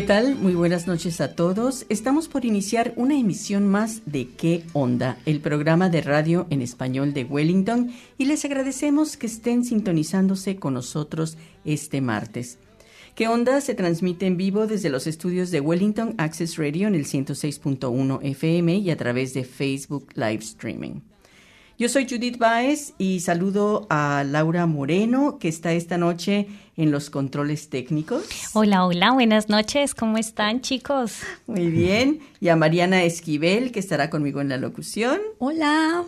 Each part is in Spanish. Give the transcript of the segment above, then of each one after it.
¿Qué tal? Muy buenas noches a todos. Estamos por iniciar una emisión más de ¿Qué onda? El programa de radio en español de Wellington y les agradecemos que estén sintonizándose con nosotros este martes. ¿Qué onda? Se transmite en vivo desde los estudios de Wellington Access Radio en el 106.1 FM y a través de Facebook Live Streaming. Yo soy Judith Baez y saludo a Laura Moreno, que está esta noche en los controles técnicos. Hola, hola, buenas noches, ¿cómo están chicos? Muy bien. Y a Mariana Esquivel, que estará conmigo en la locución. Hola.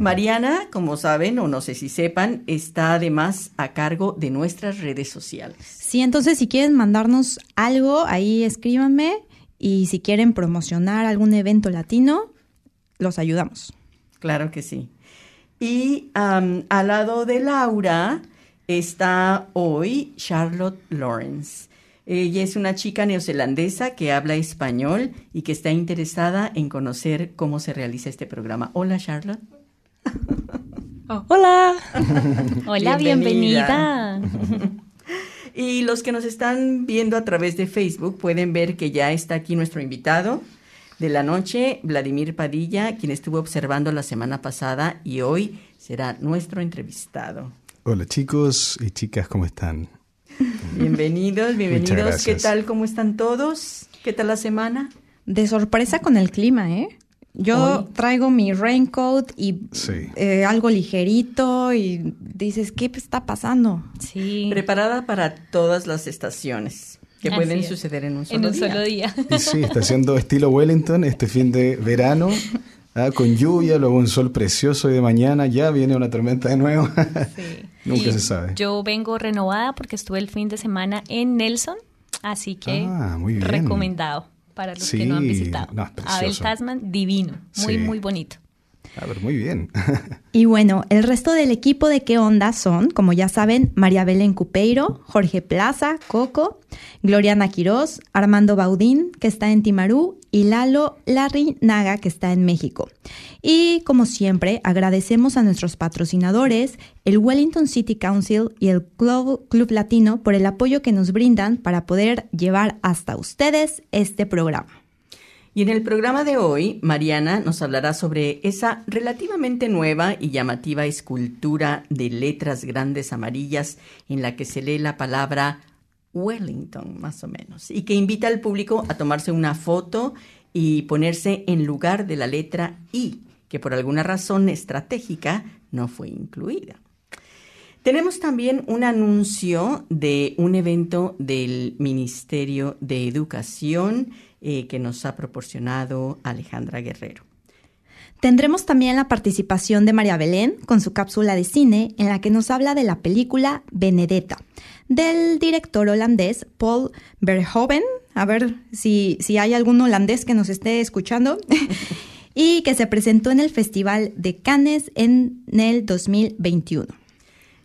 Mariana, como saben o no sé si sepan, está además a cargo de nuestras redes sociales. Sí, entonces si quieren mandarnos algo, ahí escríbanme y si quieren promocionar algún evento latino, los ayudamos. Claro que sí. Y al lado de Laura está hoy Charlotte Lawrence. Ella es una chica neozelandesa que habla español y que está interesada en conocer cómo se realiza este programa. Hola, Charlotte. Oh, hola. Hola, bienvenida. y los que nos están viendo a través de Facebook pueden ver que ya está aquí nuestro invitado de la noche, Vladimir Padilla, quien estuvo observando la semana pasada y hoy será nuestro entrevistado. Hola chicos y chicas, ¿cómo están? Bienvenidos, bienvenidos. ¿Qué tal? ¿Cómo están todos? ¿Qué tal la semana? De sorpresa con el clima, ¿eh? Yo traigo mi raincoat y eh, algo ligerito y dices, ¿qué está pasando? Sí. Preparada para todas las estaciones que pueden suceder en un solo día. sí, está haciendo estilo Wellington este fin de verano. Ah, con lluvia, luego un sol precioso y de mañana ya viene una tormenta de nuevo. Sí. Nunca se sabe. Yo vengo renovada porque estuve el fin de semana en Nelson, así que ah, recomendado para los que no han visitado. Abel Tasman, divino, muy, muy bonito. A ver, muy bien. y bueno, el resto del equipo de qué onda son, como ya saben, María Belén Cupeiro, Jorge Plaza, Coco, Gloriana Quirós, Armando Baudín, que está en Timarú, y Lalo Larry Naga, que está en México. Y como siempre, agradecemos a nuestros patrocinadores, el Wellington City Council y el Club, Club Latino, por el apoyo que nos brindan para poder llevar hasta ustedes este programa. Y en el programa de hoy, Mariana nos hablará sobre esa relativamente nueva y llamativa escultura de letras grandes amarillas en la que se lee la palabra Wellington, más o menos, y que invita al público a tomarse una foto y ponerse en lugar de la letra I, que por alguna razón estratégica no fue incluida. Tenemos también un anuncio de un evento del Ministerio de Educación eh, que nos ha proporcionado Alejandra Guerrero. Tendremos también la participación de María Belén con su cápsula de cine en la que nos habla de la película Benedetta del director holandés Paul Verhoeven. A ver si, si hay algún holandés que nos esté escuchando. y que se presentó en el Festival de Cannes en el 2021.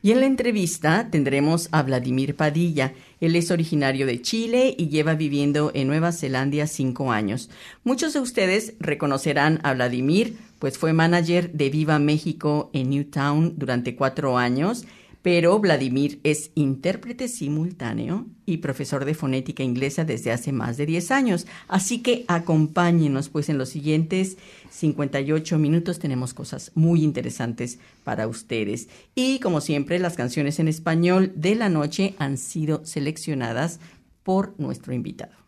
Y en la entrevista tendremos a Vladimir Padilla. Él es originario de Chile y lleva viviendo en Nueva Zelanda cinco años. Muchos de ustedes reconocerán a Vladimir, pues fue manager de Viva México en Newtown durante cuatro años pero Vladimir es intérprete simultáneo y profesor de fonética inglesa desde hace más de 10 años. Así que acompáñenos, pues en los siguientes 58 minutos tenemos cosas muy interesantes para ustedes. Y como siempre, las canciones en español de la noche han sido seleccionadas por nuestro invitado.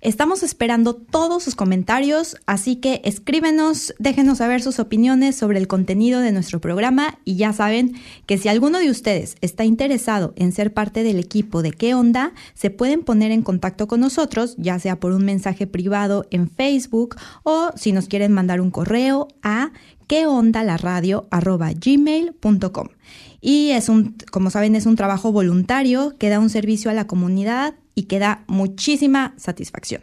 Estamos esperando todos sus comentarios, así que escríbenos, déjenos saber sus opiniones sobre el contenido de nuestro programa y ya saben que si alguno de ustedes está interesado en ser parte del equipo de qué onda, se pueden poner en contacto con nosotros, ya sea por un mensaje privado en Facebook o si nos quieren mandar un correo a gmail.com Y es un, como saben, es un trabajo voluntario que da un servicio a la comunidad y que da muchísima satisfacción.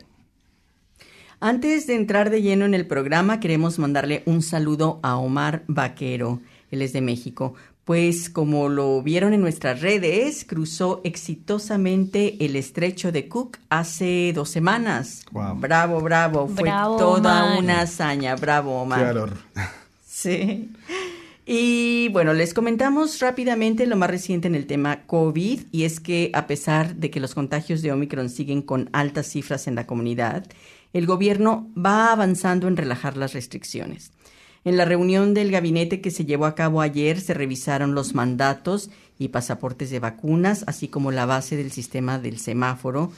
Antes de entrar de lleno en el programa, queremos mandarle un saludo a Omar Vaquero, él es de México, pues como lo vieron en nuestras redes, cruzó exitosamente el estrecho de Cook hace dos semanas. Bravo, bravo. Fue toda una hazaña. Bravo, Omar. Sí. Y bueno, les comentamos rápidamente lo más reciente en el tema COVID, y es que a pesar de que los contagios de Omicron siguen con altas cifras en la comunidad, el gobierno va avanzando en relajar las restricciones. En la reunión del gabinete que se llevó a cabo ayer se revisaron los mandatos y pasaportes de vacunas, así como la base del sistema del semáforo,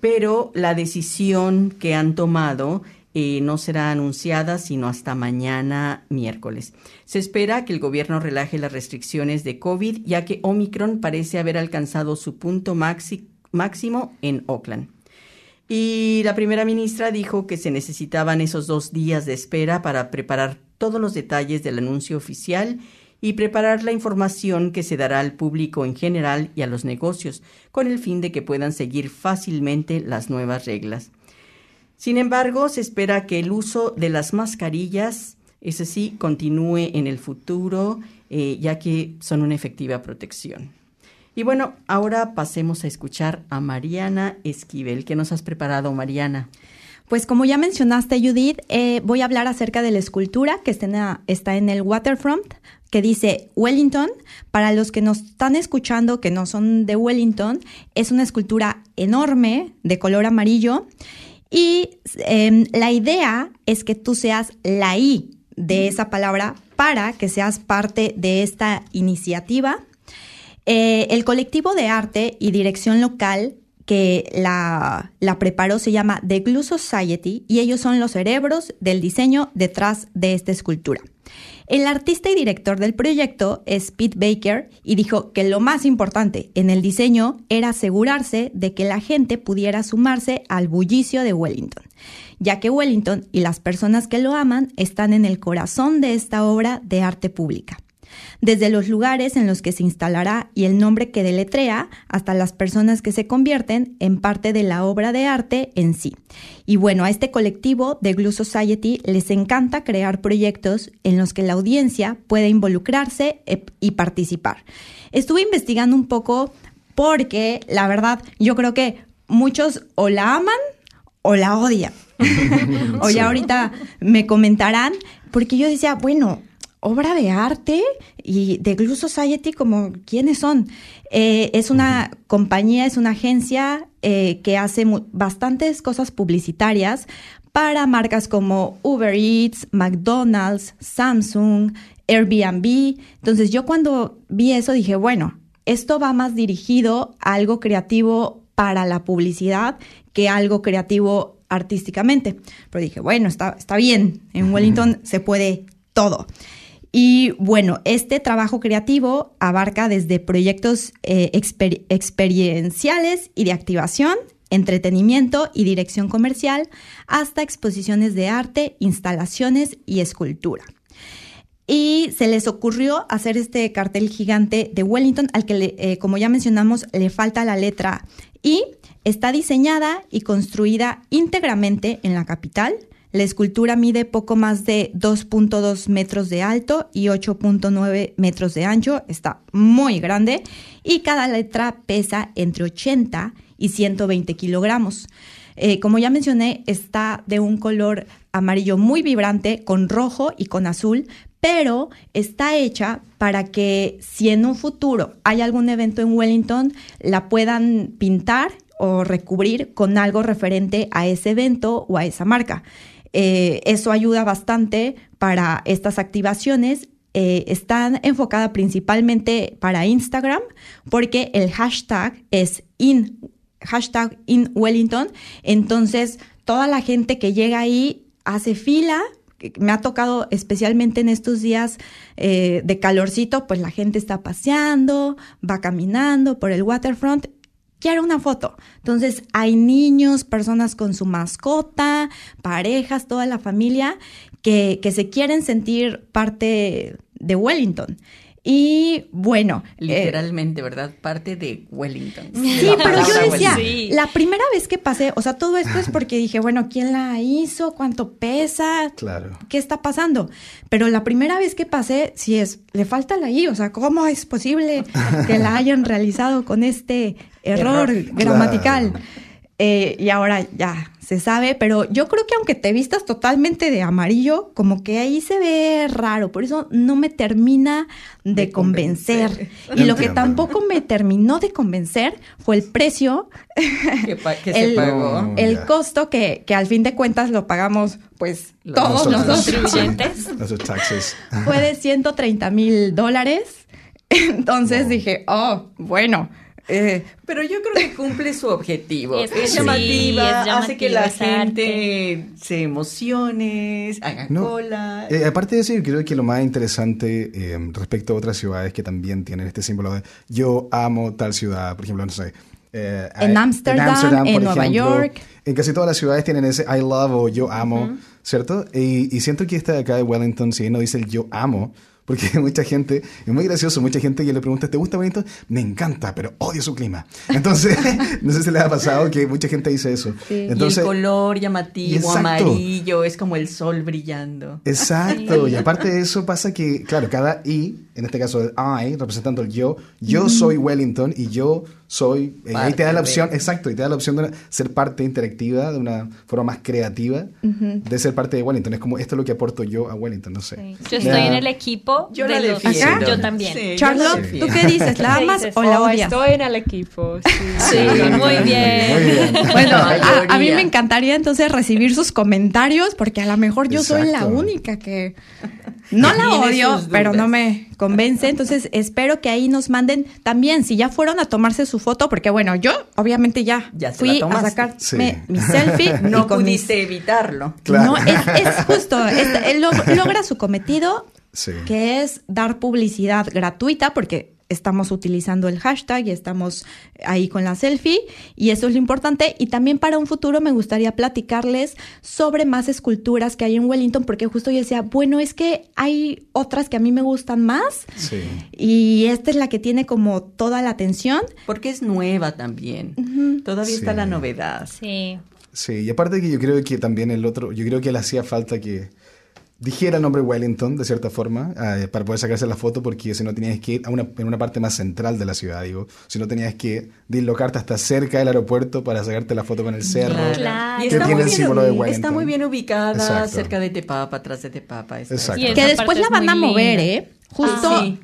pero la decisión que han tomado eh, no será anunciada sino hasta mañana miércoles. Se espera que el gobierno relaje las restricciones de COVID, ya que Omicron parece haber alcanzado su punto máximo en Oakland. Y la primera ministra dijo que se necesitaban esos dos días de espera para preparar todos los detalles del anuncio oficial y preparar la información que se dará al público en general y a los negocios, con el fin de que puedan seguir fácilmente las nuevas reglas. Sin embargo, se espera que el uso de las mascarillas, ese sí, continúe en el futuro, eh, ya que son una efectiva protección. Y bueno, ahora pasemos a escuchar a Mariana Esquivel. ¿Qué nos has preparado, Mariana? Pues como ya mencionaste, Judith, eh, voy a hablar acerca de la escultura que está en el waterfront, que dice Wellington. Para los que nos están escuchando que no son de Wellington, es una escultura enorme de color amarillo y em, la idea es que tú seas la I de esa palabra para que seas parte de esta iniciativa. Eh, el colectivo de arte y dirección local que la, la, preparó se llama The Glue Society y ellos son los cerebros del diseño detrás de esta escultura. El artista y director del proyecto es Pete Baker y dijo que lo más importante en el diseño era asegurarse de que la gente pudiera sumarse al bullicio de Wellington, ya que Wellington y las personas que lo aman están en el corazón de esta obra de arte pública desde los lugares en los que se instalará y el nombre que deletrea hasta las personas que se convierten en parte de la obra de arte en sí. Y bueno, a este colectivo de Glue Society les encanta crear proyectos en los que la audiencia pueda involucrarse e, y participar. Estuve investigando un poco porque la verdad yo creo que muchos o la aman o la odian. o ya ahorita me comentarán, porque yo decía, bueno, obra de arte y de Glue Society, como quiénes son. Eh, es una compañía, es una agencia eh, que hace bastantes cosas publicitarias para marcas como Uber Eats, McDonald's, Samsung, Airbnb. Entonces yo cuando vi eso dije, bueno, esto va más dirigido a algo creativo para la publicidad que algo creativo artísticamente. Pero dije, bueno, está, está bien, en Wellington se puede todo. Y bueno, este trabajo creativo abarca desde proyectos eh, experienciales y de activación, entretenimiento y dirección comercial, hasta exposiciones de arte, instalaciones y escultura. Y se les ocurrió hacer este cartel gigante de Wellington, al que, eh, como ya mencionamos, le falta la letra I. Está diseñada y construida íntegramente en la capital la escultura mide poco más de 2.2 metros de alto y 8.9 metros de ancho, está muy grande y cada letra pesa entre 80 y 120 kilogramos. Eh, como ya mencioné, está de un color amarillo muy vibrante con rojo y con azul, pero está hecha para que si en un futuro hay algún evento en Wellington, la puedan pintar o recubrir con algo referente a ese evento o a esa marca. Eh, eso ayuda bastante para estas activaciones. Eh, están enfocadas principalmente para Instagram porque el hashtag es in, hashtag in Wellington. Entonces, toda la gente que llega ahí hace fila me ha tocado especialmente en estos días eh, de calorcito, pues la gente está paseando, va caminando por el waterfront quiero una foto. Entonces hay niños, personas con su mascota, parejas, toda la familia que, se quieren sentir parte de Wellington. Y bueno. Eh, Literalmente, ¿verdad? Parte de Wellington. Sí, pero yo decía, la primera vez que pasé, o sea, todo esto es porque dije, bueno, ¿quién la hizo? ¿Cuánto pesa? Claro. ¿Qué está pasando? Pero la primera vez que pasé, sí es, le falta la I, o sea, ¿cómo es posible que la hayan realizado con este error, gramatical? Eh, y ahora ya se sabe, pero yo creo que aunque te vistas totalmente de amarillo, como que ahí se ve raro, por eso no me termina de, convencer. Y lo que tampoco me terminó de convencer fue el precio, que, el, se pagó. el costo que, que, al fin de cuentas lo pagamos pues todos los contribuyentes. Fue de 130 mil dólares. Entonces dije, oh, bueno, eh, pero yo creo que cumple su objetivo. Es, llamativa, hace que la gente se emocione, haga cola. Eh, aparte de eso, yo creo que lo más interesante eh, respecto a otras ciudades que también tienen este símbolo de yo amo tal ciudad, por ejemplo, no sé. en Ámsterdam, en, Nueva York. En casi todas las ciudades tienen ese I love o yo amo, ¿cierto? Y, y, siento que esta de acá de Wellington, si no dice el yo amo, porque mucha gente, es muy gracioso, mucha gente que le pregunta, ¿te gusta Wellington? Me encanta, pero odio su clima. Entonces, no sé si les ha pasado que mucha gente dice eso. Entonces, y el color llamativo, amarillo, es como el sol brillando. Exacto, y aparte de eso pasa que, claro, cada I, en este caso el I, representando el yo, yo soy Wellington y yo soy, eh, ahí te da la opción, exacto, y te da la opción de ser parte interactiva, de una forma más creativa, de ser parte de Wellington. Es como, esto es lo que aporto yo a Wellington, no sé. Yo estoy en el equipo yo de los... Yo también. Charlotte, ¿tú qué dices? ¿La amas o la odias? Estoy en el equipo, sí. muy, bien. Bueno, a, mí me encantaría entonces recibir sus comentarios, porque a lo mejor yo soy la única que... No la odio, pero no me convence. Entonces espero que ahí nos manden también, si ya fueron a tomarse su foto, porque bueno, yo obviamente ya, fui a sacar mi selfie. no pudiste evitarlo. No, es, justo, él logra su cometido, que es dar publicidad gratuita, porque estamos utilizando el hashtag y estamos ahí con la selfie y eso es lo importante. Y también para un futuro me gustaría platicarles sobre más esculturas que hay en Wellington porque justo yo decía, bueno, es que hay otras que a mí me gustan más y esta es la que tiene como toda la atención. Porque es nueva también. Todavía está la novedad. Sí. Sí, y aparte que yo creo que también el otro, yo creo que le hacía falta que dijera el nombre Wellington, de cierta forma, eh, para poder sacarse la foto, porque si no tenías que ir a una, en una parte más central de la ciudad, digo, si no tenías que dislocarte hasta cerca del aeropuerto para sacarte la foto con el cerro, claro. que tiene el símbolo de Wellington. Está muy bien ubicada cerca de Tepapa, atrás de Tepapa. Exacto. Que después la van a mover, ¿eh? Justo, ah, sí,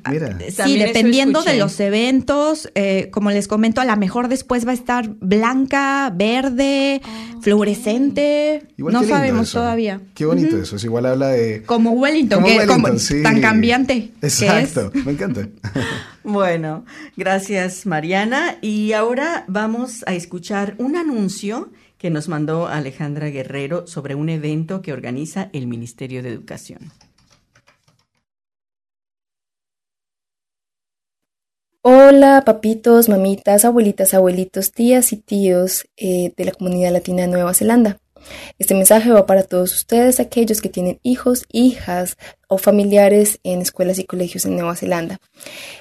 sí dependiendo de los eventos, eh, como les comento, a lo mejor después va a estar blanca, verde, ah. fluorescente, no sabemos todavía. Qué bonito eso, es igual habla de... Como Wellington, que tan cambiante. Exacto, me encanta. bueno, gracias Mariana. Y ahora vamos a escuchar un anuncio que nos mandó Alejandra Guerrero sobre un evento que organiza el Ministerio de Educación. Hola, papitos, mamitas, abuelitas, abuelitos, tías y tíos eh, de la comunidad latina de Nueva Zelanda. Este mensaje va para todos ustedes, aquellos que tienen hijos, hijas o familiares en escuelas y colegios en Nueva Zelanda.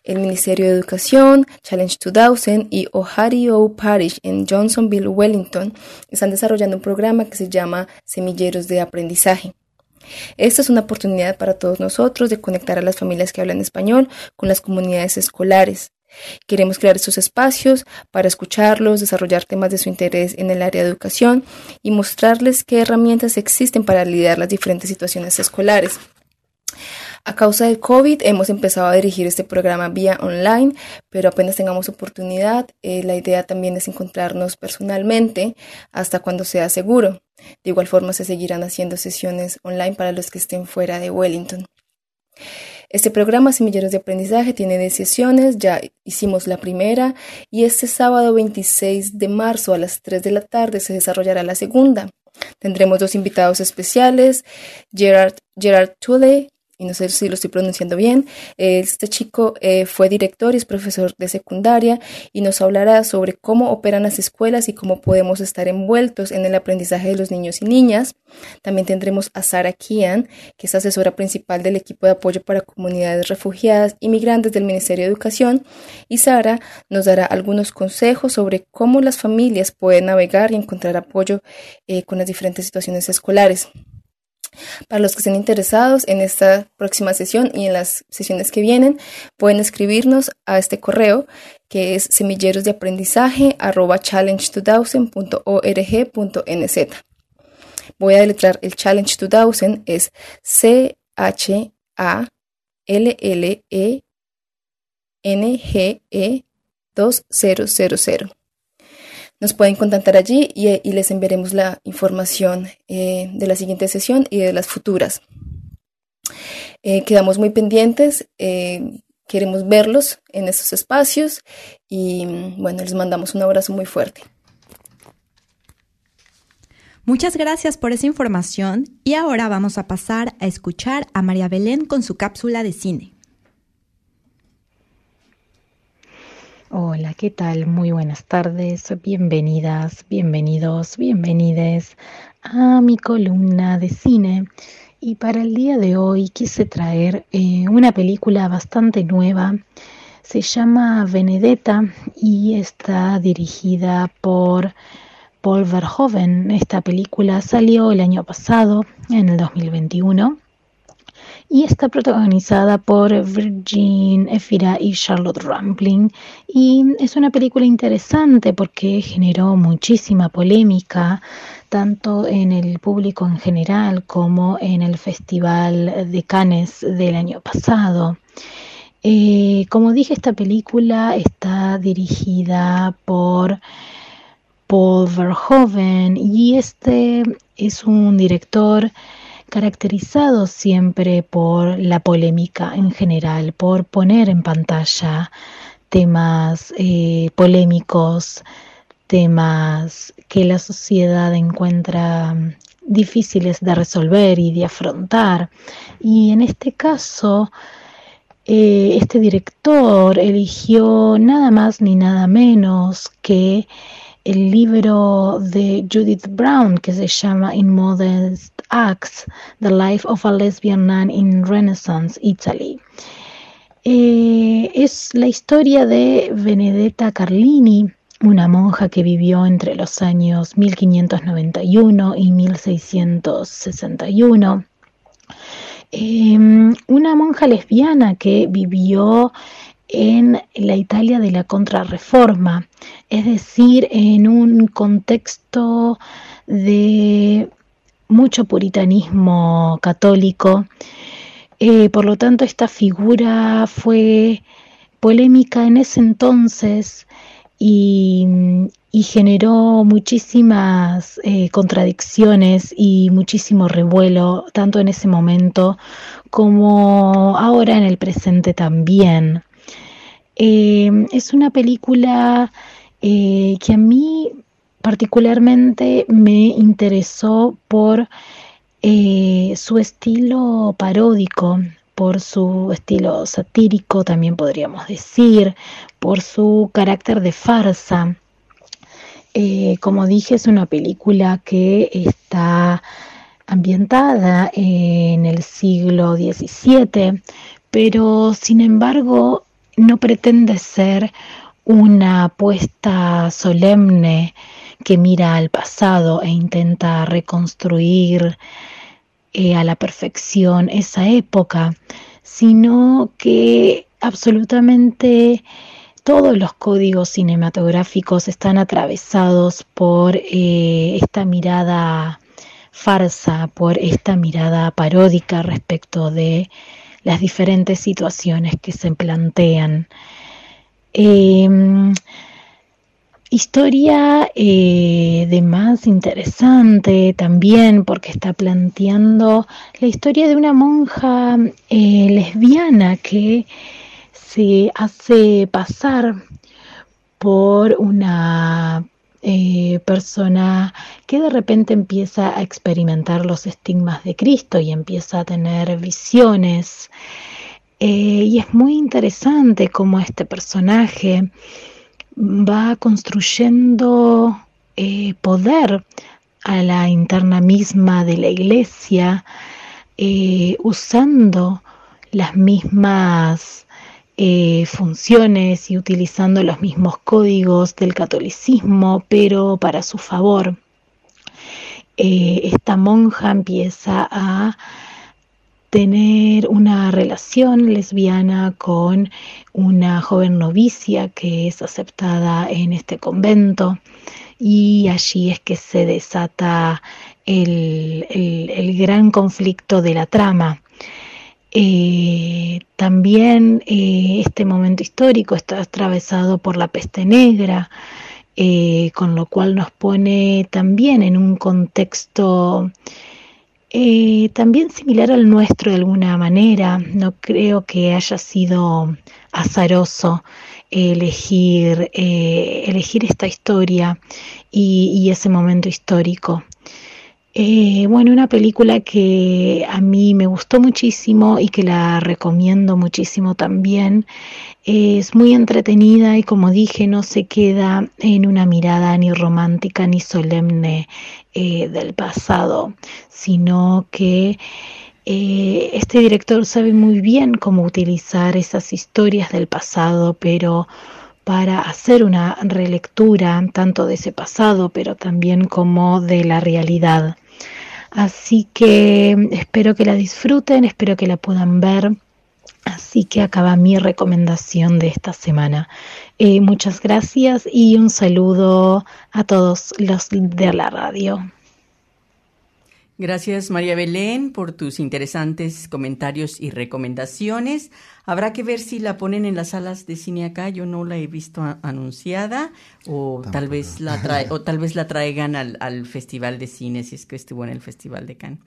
El Ministerio de Educación, Challenge 2000 y Ohario Parish en Johnsonville, Wellington están desarrollando un programa que se llama Semilleros de Aprendizaje. Esta es una oportunidad para todos nosotros de conectar a las familias que hablan español con las comunidades escolares. Queremos crear estos espacios para escucharlos, desarrollar temas de su interés en el área de educación y mostrarles qué herramientas existen para lidiar las diferentes situaciones escolares. A causa del COVID hemos empezado a dirigir este programa vía online, pero apenas tengamos oportunidad, eh, la idea también es encontrarnos personalmente hasta cuando sea seguro. De igual forma se seguirán haciendo sesiones online para los que estén fuera de Wellington. Este programa Semilleros de Aprendizaje tiene 10 sesiones, ya hicimos la primera y este sábado 26 de marzo a las 3 de la tarde se desarrollará la segunda. Tendremos dos invitados especiales, Gerard, Gerard y no sé si lo estoy pronunciando bien. Este chico eh, fue director y es profesor de secundaria y nos hablará sobre cómo operan las escuelas y cómo podemos estar envueltos en el aprendizaje de los niños y niñas. También tendremos a Sara Kian, que es asesora principal del equipo de apoyo para comunidades refugiadas y migrantes del Ministerio de Educación. Y Sara nos dará algunos consejos sobre cómo las familias pueden navegar y encontrar apoyo eh, con las diferentes situaciones escolares. Para los que estén interesados en esta próxima sesión y en las sesiones que vienen, pueden escribirnos a este correo que es semilleros de aprendizaje challenge2000.org.nz. Voy a deletrar el Challenge 2000, es C-H-A-L-L-E-N-G-E 2000. Nos pueden contactar allí y, les enviaremos la información eh, de la siguiente sesión y de las futuras. Eh, quedamos muy pendientes, eh, queremos verlos en estos espacios y bueno, les mandamos un abrazo muy fuerte. Muchas gracias por esa información y ahora vamos a pasar a escuchar a María Belén con su cápsula de cine. Hola, ¿qué tal? Muy buenas tardes, bienvenidas, bienvenidos, bienvenides a mi columna de cine. Y para el día de hoy quise traer eh, una película bastante nueva. Se llama Benedetta y está dirigida por Paul Verhoeven. Esta película salió el año pasado, en el 2021 y está protagonizada por Virgin Efira y Charlotte Rampling y es una película interesante porque generó muchísima polémica tanto en el público en general como en el Festival de Cannes del año pasado. Eh, como dije, esta película está dirigida por Paul Verhoeven y este es un director caracterizado siempre por la polémica en general, por poner en pantalla temas eh, polémicos, temas que la sociedad encuentra difíciles de resolver y de afrontar. Y en este caso, eh, este director eligió nada más ni nada menos que el libro de Judith Brown que se llama In Modest Acts, The Life of a Lesbian Nun in Renaissance Italy. Eh, es la historia de Benedetta Carlini, una monja que vivió entre los años 1591 y 1661. Em, una monja lesbiana que vivió en la Italia de la Contrarreforma, es decir, en un contexto de mucho puritanismo católico. Eh, por lo tanto, esta figura fue polémica en ese entonces y, generó muchísimas eh, contradicciones y muchísimo revuelo, tanto en ese momento como ahora en el presente también. Eh, es una película eh, que a mí particularmente me interesó por eh, su estilo paródico, por su estilo satírico, también podríamos decir, por su carácter de farsa. como dije, es una película que está ambientada en el siglo XVII, pero sin embargo no pretende ser una apuesta solemne que mira al pasado e intenta reconstruir eh, a la perfección esa época, sino que absolutamente todos los códigos cinematográficos están atravesados por eh, esta mirada farsa, por esta mirada paródica respecto de las diferentes situaciones que se plantean. Em, historia eh, de más interesante también porque está planteando la historia de una monja eh, lesbiana que se hace pasar por una eh, persona que de repente empieza a experimentar los estigmas de Cristo y empieza a tener visiones. Eh, y es muy interesante cómo este personaje va construyendo eh, poder a la interna misma de la iglesia, usando las mismas eh, funciones y utilizando los mismos códigos del catolicismo, pero para su favor. Eh, esta monja empieza a tener una relación lesbiana con una joven novicia que es aceptada en este convento y allí es que se desata el gran conflicto de la trama. Eh, también eh, este momento histórico está atravesado por la peste negra, eh, con lo cual nos pone también en un contexto también similar al nuestro de alguna manera. No creo que haya sido azaroso elegir, elegir esta historia y ese momento histórico. Eh, bueno, una película que a mí me gustó muchísimo y que la recomiendo muchísimo también. Es muy entretenida y como dije, no se queda en una mirada ni romántica ni solemne eh, del pasado, sino que eh, este director sabe muy bien cómo utilizar esas historias del pasado, pero para hacer una relectura tanto de ese pasado, pero también como de la realidad. Así que espero que la disfruten, espero que la puedan ver. Así que acaba mi recomendación de esta semana. Eh, muchas gracias y un saludo a todos los de la radio. Gracias María Belén por tus interesantes comentarios y recomendaciones. Habrá que ver si la ponen en las salas de cine acá. Yo no la he visto anunciada o tal vez la trae, o tal vez la traigan al, Festival de Cine si es que estuvo en el Festival de Cannes.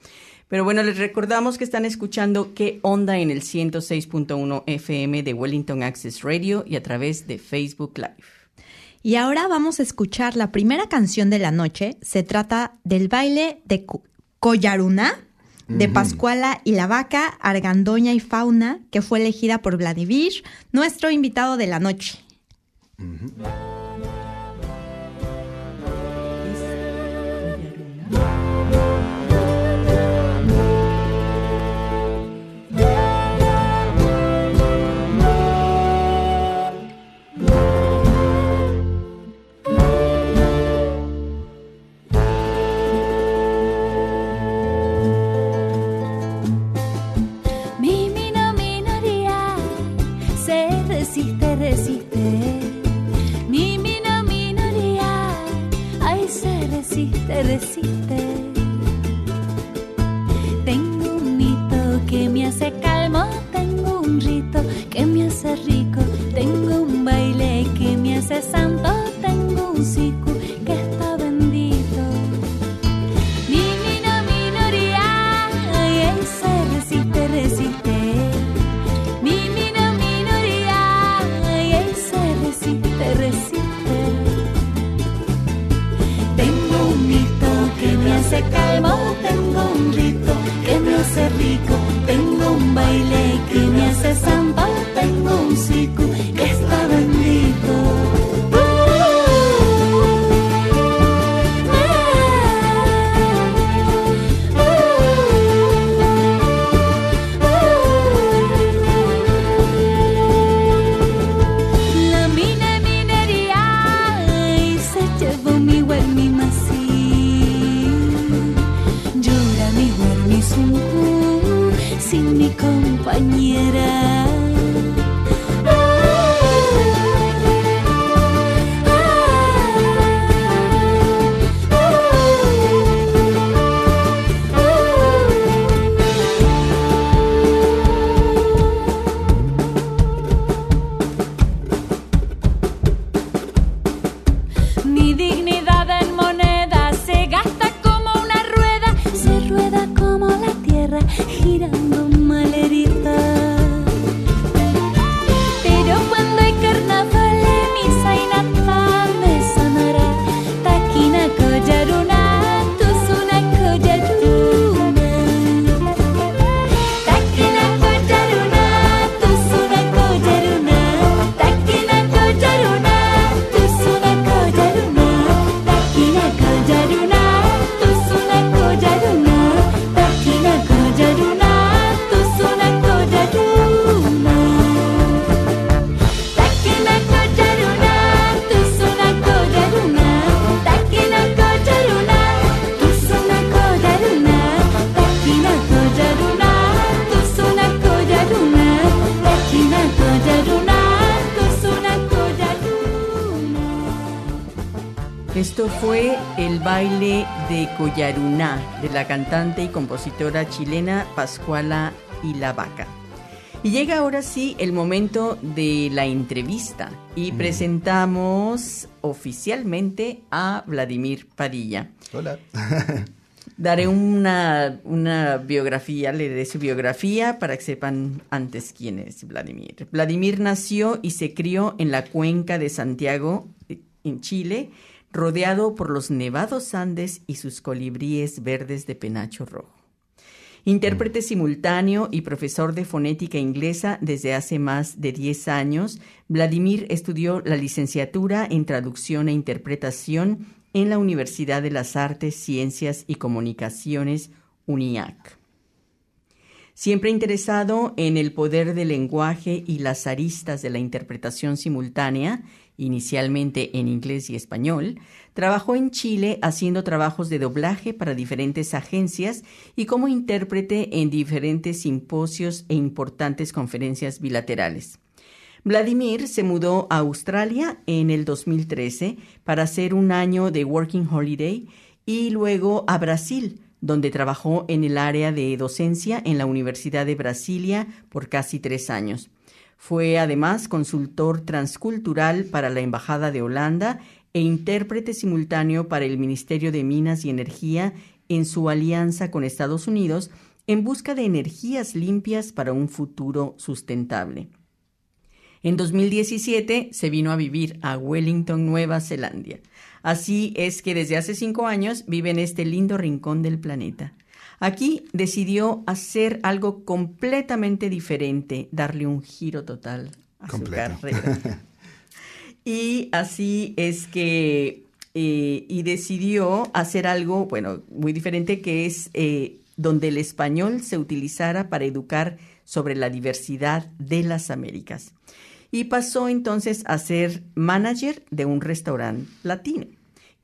Pero bueno, les recordamos que están escuchando qué onda en el 106.1 FM de Wellington Access Radio y a través de Facebook Live. Y ahora vamos a escuchar la primera canción de la noche. Se trata del baile de Collaruna, de Pascuala y la Vaca, Argandoña y Fauna, que fue elegida por Vladimir, nuestro invitado de la noche. Tengo un mito que me hace calmo, tengo un rito que me hace rico, tengo un baile que me hace santo, tengo un siku tengo un baile que me hace samba, tengo un siku sin mi compañera. Collaruná de la cantante y compositora chilena Pascuala y la Vaca. Y llega ahora sí el momento de la entrevista y mm. presentamos oficialmente a Vladimir Padilla. Hola. Daré una, una biografía, leeré su biografía para que sepan antes quién es Vladimir. Vladimir nació y se crió en la cuenca de Santiago, en Chile, rodeado por los nevados Andes y sus colibríes verdes de penacho rojo. Intérprete mm. simultáneo y profesor de fonética inglesa desde hace más de 10 años, Vladimir estudió la licenciatura en traducción e interpretación en la Universidad de las Artes, Ciencias y Comunicaciones, UNIAC. Siempre interesado en el poder del lenguaje y las aristas de la interpretación simultánea, inicialmente en inglés y español, trabajó en Chile haciendo trabajos de doblaje para diferentes agencias y como intérprete en diferentes simposios e importantes conferencias bilaterales. Vladimir se mudó a Australia en el 2013 para hacer un año de Working Holiday y luego a Brasil, donde trabajó en el área de docencia en la Universidad de Brasilia por casi tres años. Fue además consultor transcultural para la Embajada de Holanda e intérprete simultáneo para el Ministerio de Minas y Energía en su alianza con Estados Unidos en busca de energías limpias para un futuro sustentable. En 2017 se vino a vivir a Wellington, Nueva Zelanda. Así es que desde hace cinco años vive en este lindo rincón del planeta. Aquí decidió hacer algo completamente diferente, darle un giro total a su carrera. y así es que, eh, y decidió hacer algo, bueno, muy diferente, que es eh, donde el español se utilizara para educar sobre la diversidad de las Américas. Y pasó entonces a ser manager de un restaurante latino,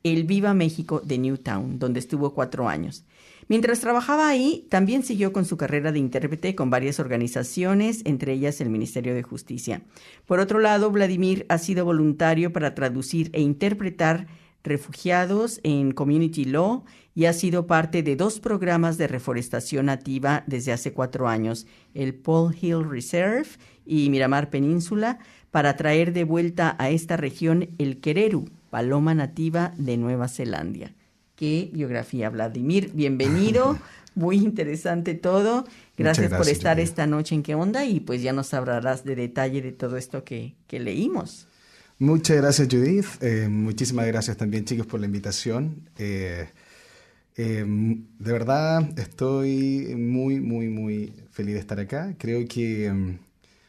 el Viva México de Newtown, donde estuvo cuatro años. Mientras trabajaba ahí, también siguió con su carrera de intérprete con varias organizaciones, entre ellas el Ministerio de Justicia. Por otro lado, Vladimir ha sido voluntario para traducir e interpretar refugiados en Community Law y ha sido parte de dos programas de reforestación nativa desde hace cuatro años, el Paul Hill Reserve y Miramar Península, para traer de vuelta a esta región el quereru, paloma nativa de Nueva Zelanda qué biografía. Vladimir, bienvenido. Muy interesante todo. Gracias, por estar esta noche en qué onda y pues ya nos hablarás de detalle de todo esto que, leímos. Muchas gracias Judith. Eh, muchísimas gracias también chicos por la invitación. Eh, eh, de verdad estoy muy, muy, muy feliz de estar acá. Creo que,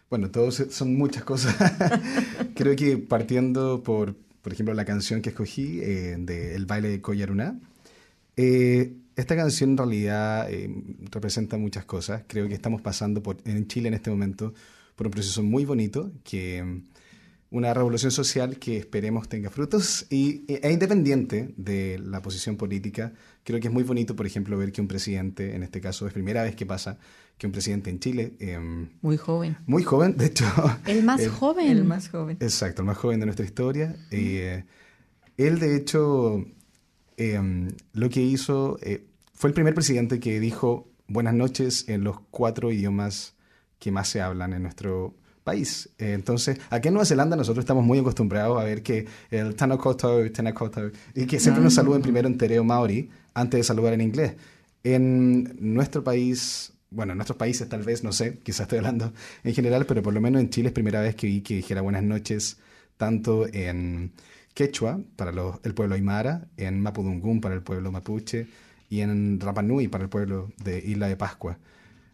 bueno, todos son muchas cosas. Creo que partiendo por por ejemplo, la canción que escogí eh, de El baile de Coyaruná. Eh, esta canción en realidad eh, representa muchas cosas. Creo que estamos pasando por, en Chile en este momento por un proceso muy bonito, que una revolución social que esperemos tenga frutos y, e independiente de la posición política. Creo que es muy bonito, por ejemplo, ver que un presidente, en este caso es primera vez que pasa, que un presidente en Chile. Em, muy joven. Muy joven, de hecho. El más joven. El más joven. Exacto, el más joven de nuestra historia. Eh, él, de hecho, em, lo que hizo, eh, fue el primer presidente que dijo buenas noches en los cuatro idiomas que más se hablan en nuestro país. Eh, entonces, aquí en Nueva Zelanda nosotros estamos muy acostumbrados a ver que el Tanakoto, Tanakoto, y que siempre nos saluden primero en tereo maori antes de saludar en inglés. En nuestro país bueno, en otros países tal vez, no sé, quizás estoy hablando en general, pero por lo menos en Chile es primera vez que vi que dijera buenas noches tanto en quechua para el pueblo aymara, en mapudungún para el pueblo mapuche y en Rapanui para el pueblo de Isla de Pascua,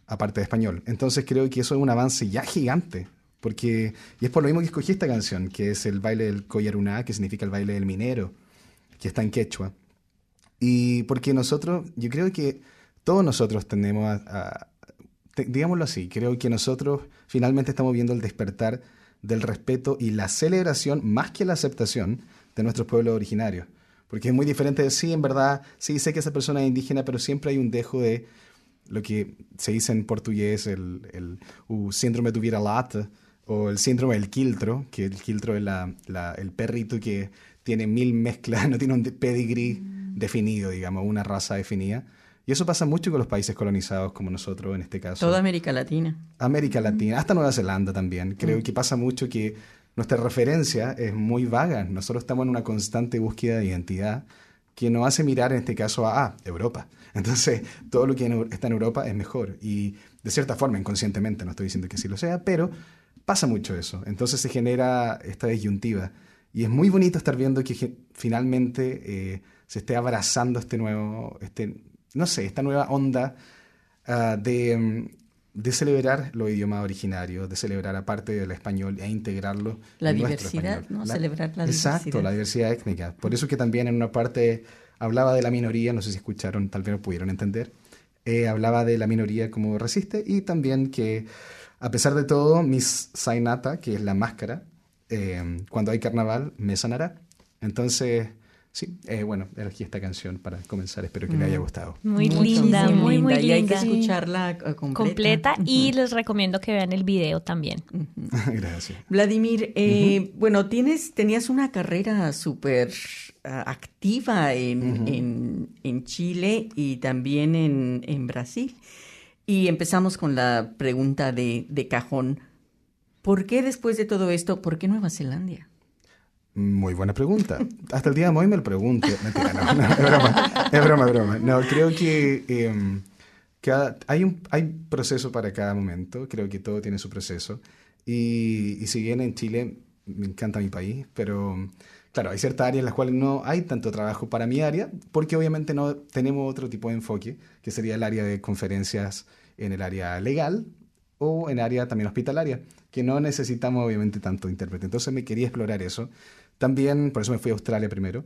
aparte de español. Entonces creo que eso es un avance ya gigante, porque y es por lo mismo que escogí esta canción, que es el baile del Coyaruná, que significa el baile del minero, que está en quechua. Y porque nosotros, yo creo que todos nosotros tenemos digámoslo así, creo que nosotros finalmente estamos viendo el despertar del respeto y la celebración más que la aceptación de nuestros pueblos originarios. Porque es muy diferente de sí, en verdad, sí sé que esa persona es indígena, pero siempre hay un dejo de lo que se dice en portugués, el, el síndrome de vira-lata, o el síndrome del quiltro, que el quiltro es el perrito que tiene mil mezclas, no tiene un pedigree mm. definido, digamos, una raza definida. Y eso pasa mucho con los países colonizados como nosotros en este caso. Toda América Latina. América Latina, hasta Nueva Zelanda también. Creo mm. que pasa mucho que nuestra referencia es muy vaga. Nosotros estamos en una constante búsqueda de identidad que nos hace mirar en este caso a ah, Europa. Entonces, todo lo que está en Europa es mejor. Y de cierta forma, inconscientemente, no estoy diciendo que sí lo sea, pero pasa mucho eso. Entonces se genera esta disyuntiva. Y es muy bonito estar viendo que finalmente eh, se esté abrazando este nuevo, este, no sé, esta nueva onda ah, de, mm, de, celebrar los idiomas originarios, de celebrar aparte del español e integrarlo. La diversidad, ¿no? celebrar la diversidad. Exacto, la diversidad étnica. Por eso que también en una parte hablaba de la minoría, no sé si escucharon, tal vez no pudieron entender, eh, hablaba de la minoría como resiste y también que a pesar de todo, Miss Sainata, que es la máscara, eh, cuando hay carnaval me sanará. Entonces, sí, eh, bueno, elegí esta canción para comenzar. Espero que le haya mm. gustado. Muy, linda, muy, muy, linda. Y hay que escucharla eh, completa. completa y les recomiendo que vean el video también. Gracias. Vladimir, bueno, tienes, tenías una carrera súper ah, activa en, en, Chile y también en, en Brasil. Y empezamos con la pregunta de, de cajón. ¿Por qué después de todo esto, por qué Nueva Zelanda? Muy buena pregunta. Hasta el día de hoy me lo pregunto. No, no, es broma, es broma, broma. No, creo que eh, hay un hay proceso para cada momento. Creo que todo tiene su proceso. Y, y si bien en Chile me encanta mi país, pero claro, hay ciertas áreas en las cuales no hay tanto trabajo para mi área, porque obviamente no tenemos otro tipo de enfoque, que sería el área de conferencias en el área legal o en área también hospitalaria, que no necesitamos obviamente tanto intérprete. Entonces me quería explorar eso. También, por eso me fui a Australia primero.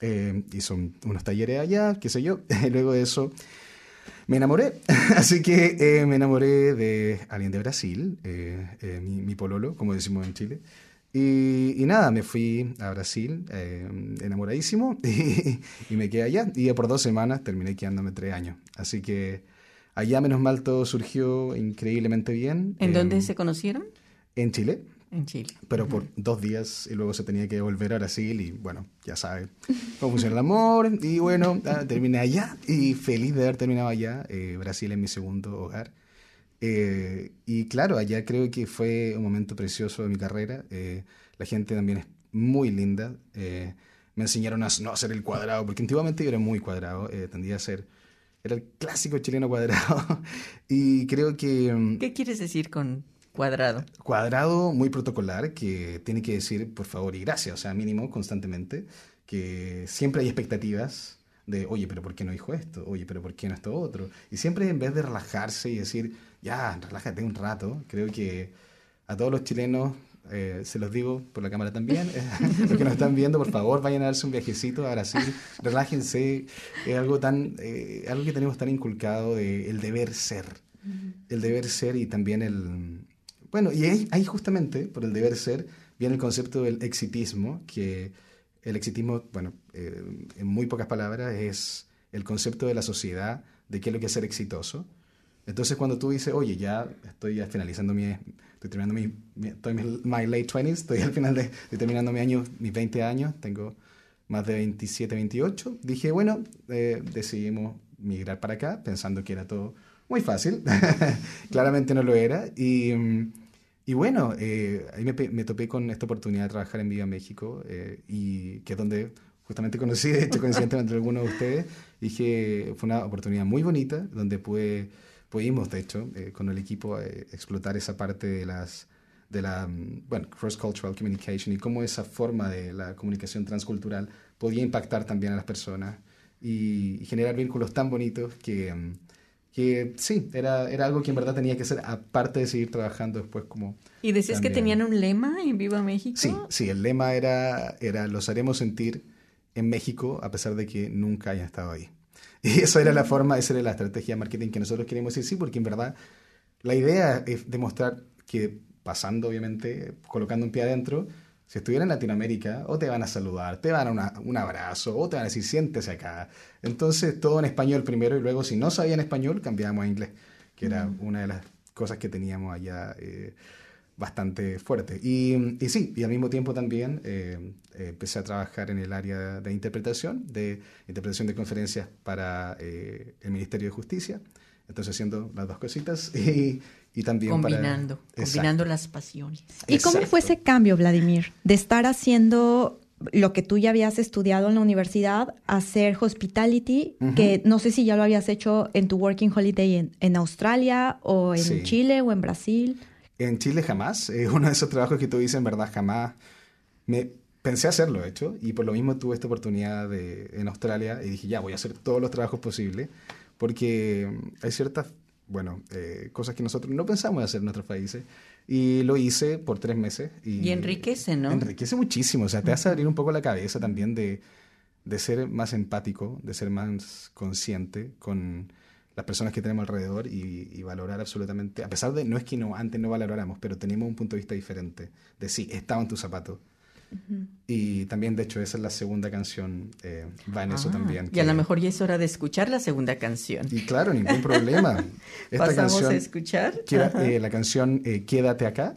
Eh, hizo unos talleres allá, qué sé yo. Luego de eso me enamoré. Así que eh, me enamoré de alguien de Brasil, eh, eh, mi, mi, pololo, como decimos en Chile. Y, y nada, me fui a Brasil enamoradísimo y, y, me quedé allá. Y por dos semanas terminé quedándome tres años. Así que allá, menos mal, todo surgió increíblemente bien. ¿En dónde se conocieron? En Chile. En Chile. Pero por dos días y luego se tenía que volver a Brasil y bueno, ya sabe cómo funciona el amor. Y bueno, ah, terminé allá y feliz de haber terminado allá. Eh, Brasil es mi segundo hogar. Eh, y claro, allá creo que fue un momento precioso de mi carrera. Eh, la gente también es muy linda. me enseñaron a no hacer el cuadrado, porque antiguamente yo era muy cuadrado, tendía a ser... Era el clásico chileno cuadrado. y creo que... Mm, ¿Qué quieres decir con Cuadrado. Cuadrado muy protocolar que tiene que decir por favor y gracias, o sea, mínimo constantemente, que siempre hay expectativas de, oye, pero ¿por qué no dijo esto? Oye, pero ¿por qué no esto otro? Y siempre en vez de relajarse y decir, ya, relájate un rato, creo que a todos los chilenos, eh, se los digo por la cámara también, los que nos están viendo, por favor, vayan a darse un viajecito a Brasil, relájense, es algo, tan, eh, algo que tenemos tan inculcado de el deber ser, el deber ser y también el bueno, y ahí, justamente, por el deber ser, viene el concepto del exitismo, que el exitismo, bueno, eh, en muy pocas palabras, es el concepto de la sociedad de qué es lo que es ser exitoso. Entonces, cuando tú dices, oye, ya estoy ya finalizando mi, estoy terminando mi, estoy en my late 20s, estoy al final de, estoy terminando mi año, mis 20 años, tengo más de 27, 28, dije, bueno, eh, decidimos migrar para acá, pensando que era todo muy fácil. Claramente no lo era. Y, y bueno, eh, ahí me, me, topé con esta oportunidad de trabajar en Viva México, eh, y que es donde justamente conocí, de hecho, coincidentemente algunos de ustedes. Dije, fue una oportunidad muy bonita, donde pude, pudimos, de hecho, eh, con el equipo explotar esa parte de las de la mm, bueno, cross-cultural communication y cómo esa forma de la comunicación transcultural podía impactar también a las personas y, y generar vínculos tan bonitos que, mm, que sí, era, era algo que en verdad tenía que ser, aparte de seguir trabajando después como... ¿Y decías que tenían un lema en Viva México? Sí, sí, el lema era, era los haremos sentir en México a pesar de que nunca hayan estado ahí. Y eso era la forma, esa era la estrategia de marketing que nosotros queríamos decir, sí, porque en verdad la idea es demostrar que pasando, obviamente, colocando un pie adentro, si estuviera en Latinoamérica, o te van a saludar, te van a dar un abrazo, o te van a decir siéntese acá. Entonces, todo en español primero, y luego, si no sabían español, cambiábamos a inglés, que era una de las cosas que teníamos allá. Eh, bastante fuerte. Y, y, sí, y al mismo tiempo también eh, empecé a trabajar en el área de interpretación, de interpretación de conferencias para eh, el Ministerio de Justicia. Entonces haciendo las dos cositas y, y también combinando, combinando las pasiones. ¿Y cómo fue ese cambio, Vladimir, de estar haciendo lo que tú ya habías estudiado en la universidad, hacer hospitality, que no sé si ya lo habías hecho en tu working holiday en, Australia o en Chile o en Brasil. En Chile jamás. Es uno de esos trabajos que tú dices, en verdad, jamás. Me pensé hacerlo, hecho, y por lo mismo tuve esta oportunidad de, en Australia y dije, ya, voy a hacer todos los trabajos posibles, porque hay ciertas, bueno, eh, cosas que nosotros no pensamos hacer en nuestros países y lo hice por tres meses. Y, enriquece, ¿no? Enriquece muchísimo. O sea, te hace abrir un poco la cabeza también de, de ser más empático, de ser más consciente con las personas que tenemos alrededor y, valorar absolutamente, a pesar de, no es que no, antes no valoráramos, pero tenemos un punto de vista diferente, de sí, estaba en tus zapatos. Y también, de hecho, esa es la segunda canción, eh, va en eso ah, también. Y a lo mejor ya es hora de escuchar la segunda canción. Y claro, ningún problema. Esta ¿Pasamos canción, a escuchar? Eh, la canción eh, Quédate acá.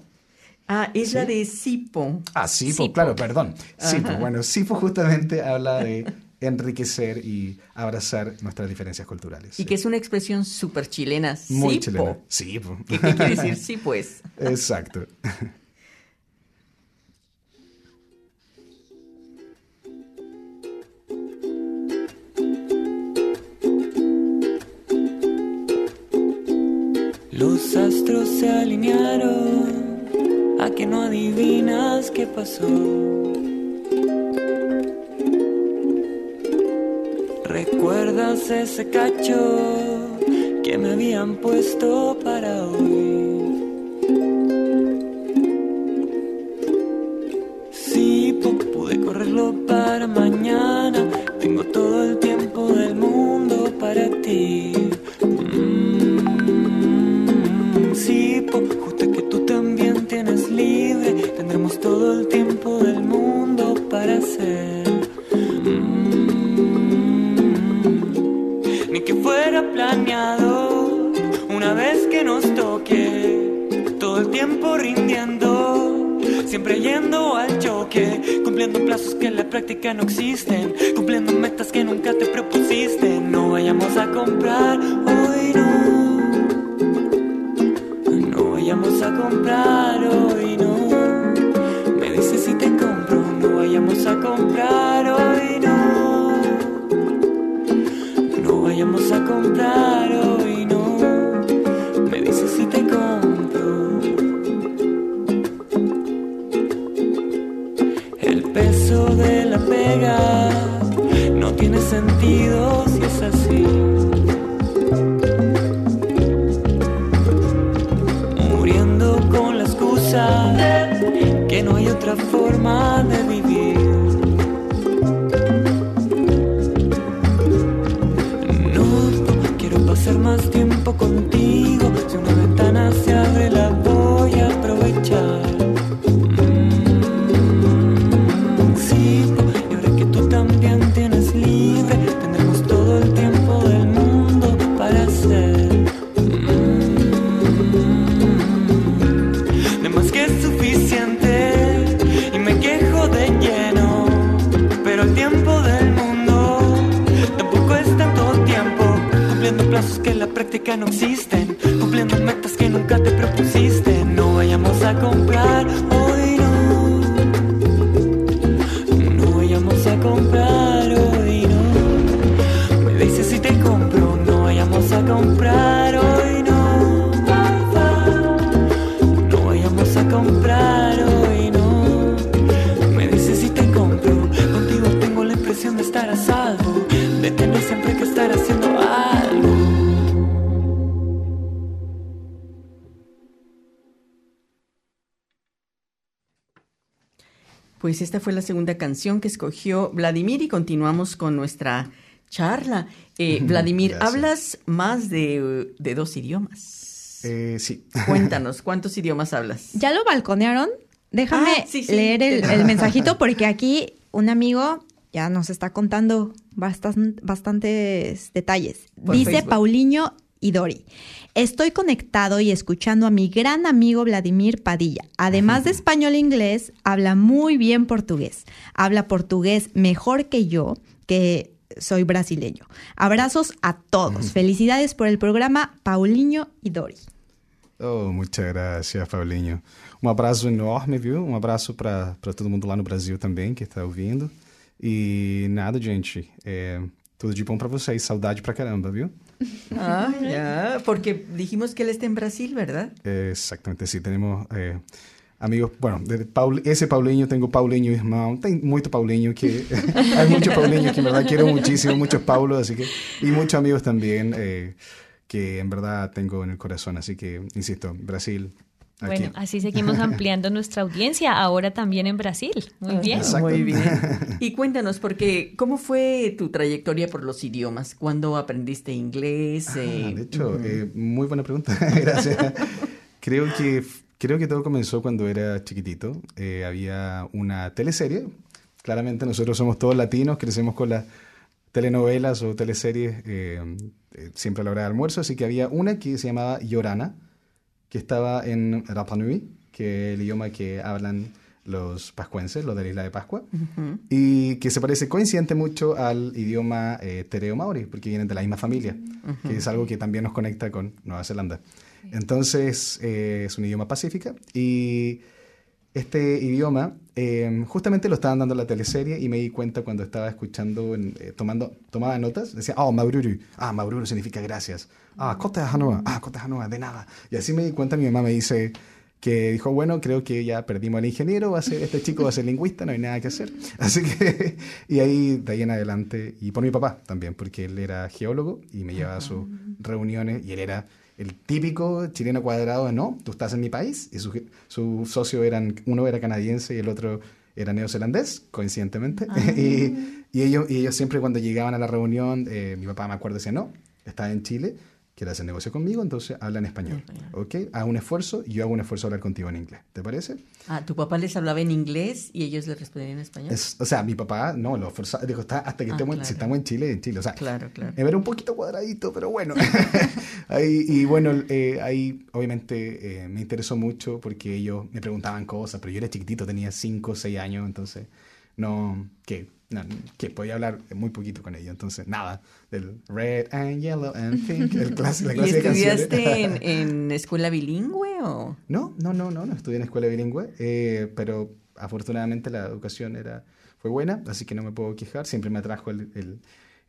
Ah, es la de Sipo. Ah, Sipo, claro, perdón. Sipo, bueno, Sipo justamente habla de enriquecer y abrazar nuestras diferencias culturales. Y que es una expresión súper chilena. Muy chilena. Sipo. ¿Qué, ¿Qué quiere decir sí, pues? Exacto. Los astros se alinearon a que no adivinas qué pasó. ¿Recuerdas ese cacho que me habían puesto para hoy? Sí, pude correrlo para mañana. Tengo todo el tiempo del mundo para ti. justo que tú también tienes libre, tendremos todo el tiempo del mundo para hacer. Una vez que nos toque, todo el tiempo rindiendo, siempre yendo al choque, cumpliendo plazos que en la práctica no existen, cumpliendo metas que nunca te propusiste. No vayamos a comprar hoy no vayamos a comprar hoy, no. Me dice si te compro, no vayamos a comprar vayamos a comprar hoy, no. Me dice si te compro. El peso de la pega no tiene sentido si es así. que no hay otra forma de vivir. Esta fue la segunda canción que escogió Vladimir y continuamos con nuestra charla. Eh, Vladimir, hablas más de, dos idiomas. Eh, sí. Cuéntanos, ¿cuántos idiomas hablas? ¿Ya lo balconearon? Déjame ah, leer el, mensajito porque aquí un amigo ya nos está contando bastantes detalles. Dice Paulinho y Dori. Estoy conectado y escuchando a mi gran amigo Vladimir Padilla. Además de español e inglés, habla muy bien portugués. Habla portugués mejor que yo, que soy brasileño. Abrazos a todos. Felicidades por el programa Paulinho y Dori. Oh, muchas gracias, Paulinho. Um abraço enorme, viu? Um abraço para todo mundo lá no Brasil também que está ouvindo. E nada, gente. É, tudo de bom para vocês. Saudade pra caramba, viu? Ah, ya. Porque dijimos que él está en Brasil, ¿verdad? Exactamente, sí. Tenemos eh, amigos. Bueno, de Paul, ese Paulinho, tengo Paulinho irmão. Tem muito Paulinho que. hay muchos Paulinhos que en verdad quiero muchísimo, muchos Paulos, así que. Y muchos amigos también eh, que en verdad tengo en el corazón. Así que, insisto, Brasil, bueno, así seguimos ampliando nuestra audiencia, ahora también en Brasil. Muy bien. Muy bien. Y cuéntanos, porque ¿cómo fue tu trayectoria por los idiomas? ¿Cuándo aprendiste inglés? Ah, de hecho, eh, muy buena pregunta. Gracias. creo que creo que todo comenzó cuando era chiquitito. Eh, había una teleserie. Claramente nosotros somos todos latinos, crecemos con las telenovelas o teleseries eh, siempre a la hora de almuerzo, así que había una que se llamaba Llorana que estaba en Rapa Nui, que es el idioma que hablan los pascuenses, los de la isla de Pascua, y que se parece coincidente mucho al idioma eh, tereo maori, porque vienen de la misma familia, que es algo que también nos conecta con Nueva Zelanda. Entonces, eh, es un idioma pacífica y este idioma eh, justamente lo estaban dando en la teleserie y me di cuenta cuando estaba escuchando, eh, tomando, tomaba notas, decía, oh, Maururu, ah, Maururu significa gracias, ah, Kota Hanua, ah, Kota Hanua, de nada. Y así me di cuenta, mi mamá me dice que dijo, bueno, creo que ya perdimos al ingeniero, va a ser, este chico va a ser lingüista, no hay nada que hacer. Así que, y ahí de ahí en adelante, y por mi papá también, porque él era geólogo y me llevaba a sus reuniones y él era el típico chileno cuadrado de no, tú estás en mi país, y su, su socio eran, uno era canadiense y el otro era neozelandés, coincidentemente, ah. y, y, ellos, y ellos siempre cuando llegaban a la reunión, eh, mi papá me acuerdo decía, no, estaba en Chile, quiere hacer negocio conmigo, entonces habla en español. ¿Ok? Haz un esfuerzo y yo hago un esfuerzo a hablar contigo en inglés. ¿Te parece? Ah, tu papá les hablaba en inglés y ellos le respondían en español. o sea, mi papá, no, lo forzaba, dijo, está, hasta que ah, estemos, si estamos en Chile, en Chile. O sea, claro, claro. Era un poquito cuadradito, pero bueno. ahí, y bueno, eh, ahí obviamente eh, me interesó mucho porque ellos me preguntaban cosas, pero yo era chiquitito, tenía 5 o 6 años, entonces no, que que podía hablar muy poquito con ella, entonces nada, del red and yellow and pink, el clásico, la clásica ¿Y estudiaste en, en, escuela bilingüe o...? No, no, no, no, no estudié en escuela bilingüe, eh, pero afortunadamente la educación era, fue buena, así que no me puedo quejar, siempre me atrajo el, el,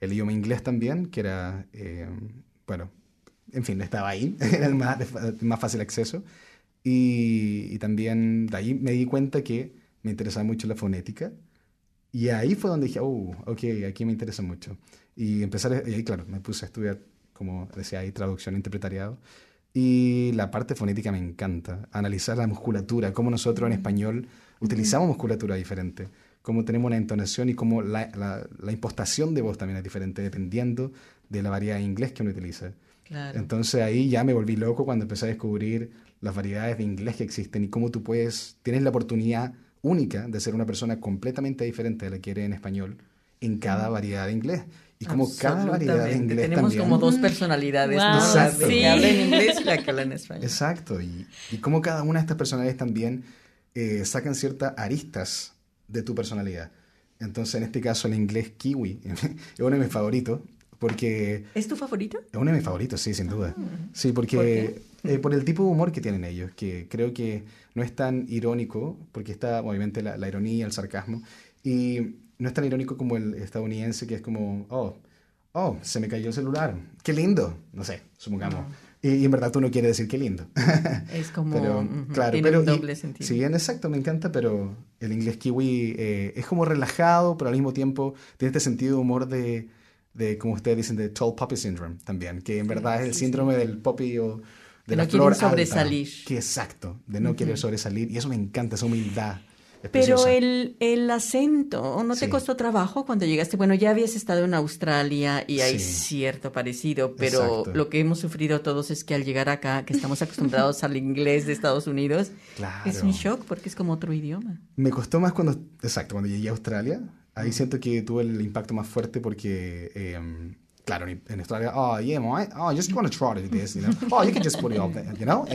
el idioma inglés también, que era, eh, bueno, en fin, estaba ahí, era el más, más fácil acceso, y, y también de ahí me di cuenta que me interesaba mucho la fonética, y ahí fue donde dije, oh, ok, aquí me interesa mucho. Y empezar, y ahí claro, me puse a estudiar, como decía ahí, traducción, interpretariado. Y la parte fonética me encanta, analizar la musculatura, cómo nosotros en español utilizamos musculatura diferente, cómo tenemos una entonación y cómo la, la, impostación de voz también es diferente dependiendo de la variedad de inglés que uno utiliza. Claro. Entonces ahí ya me volví loco cuando empecé a descubrir las variedades de inglés que existen y cómo tú puedes, tienes la oportunidad única de ser una persona completamente diferente de la que eres en español en cada variedad de inglés. Y como cada variedad de inglés Tenemos como dos personalidades, La que habla en inglés y la que habla en español. Exacto. Y, y como cada una de estas personalidades también eh, sacan ciertas aristas de tu personalidad. Entonces, en este caso, el inglés kiwi es uno de mis favoritos. Porque... ¿Es tu favorito? Es uno de mis favoritos, sí, sin duda. Ah. Sí, porque eh, por el tipo de humor que tienen ellos, que creo que no es tan irónico, porque está obviamente la, la, ironía, el sarcasmo, y no es tan irónico como el estadounidense, que es como, oh, oh, se me cayó el celular, qué lindo, no sé, supongamos. Y, en verdad tú no quieres decir qué lindo. Es como, pero, claro, tiene pero, un doble sentido. Sí, exacto, me encanta, pero el inglés kiwi eh, es como relajado, pero al mismo tiempo tiene este sentido de humor de, de como ustedes dicen, de tall poppy syndrome también, que en verdad es el síndrome del poppy o de la no flor sobresalir. Que exacto, de no querer sobresalir. Y eso me encanta, esa humildad. Pero el, el, acento, ¿no te costó trabajo cuando llegaste? Bueno, ya habías estado en Australia y hay cierto parecido, pero lo que hemos sufrido todos es que al llegar acá, que estamos acostumbrados al inglés de Estados Unidos, es un shock porque es como otro idioma. Me costó más cuando, exacto, cuando llegué a Australia. Ahí siento que tuve el impacto más fuerte porque em, claro, en Australia, oh, yeah, mate, oh, I just want to try this, you know, oh, you can just put it up there, you know.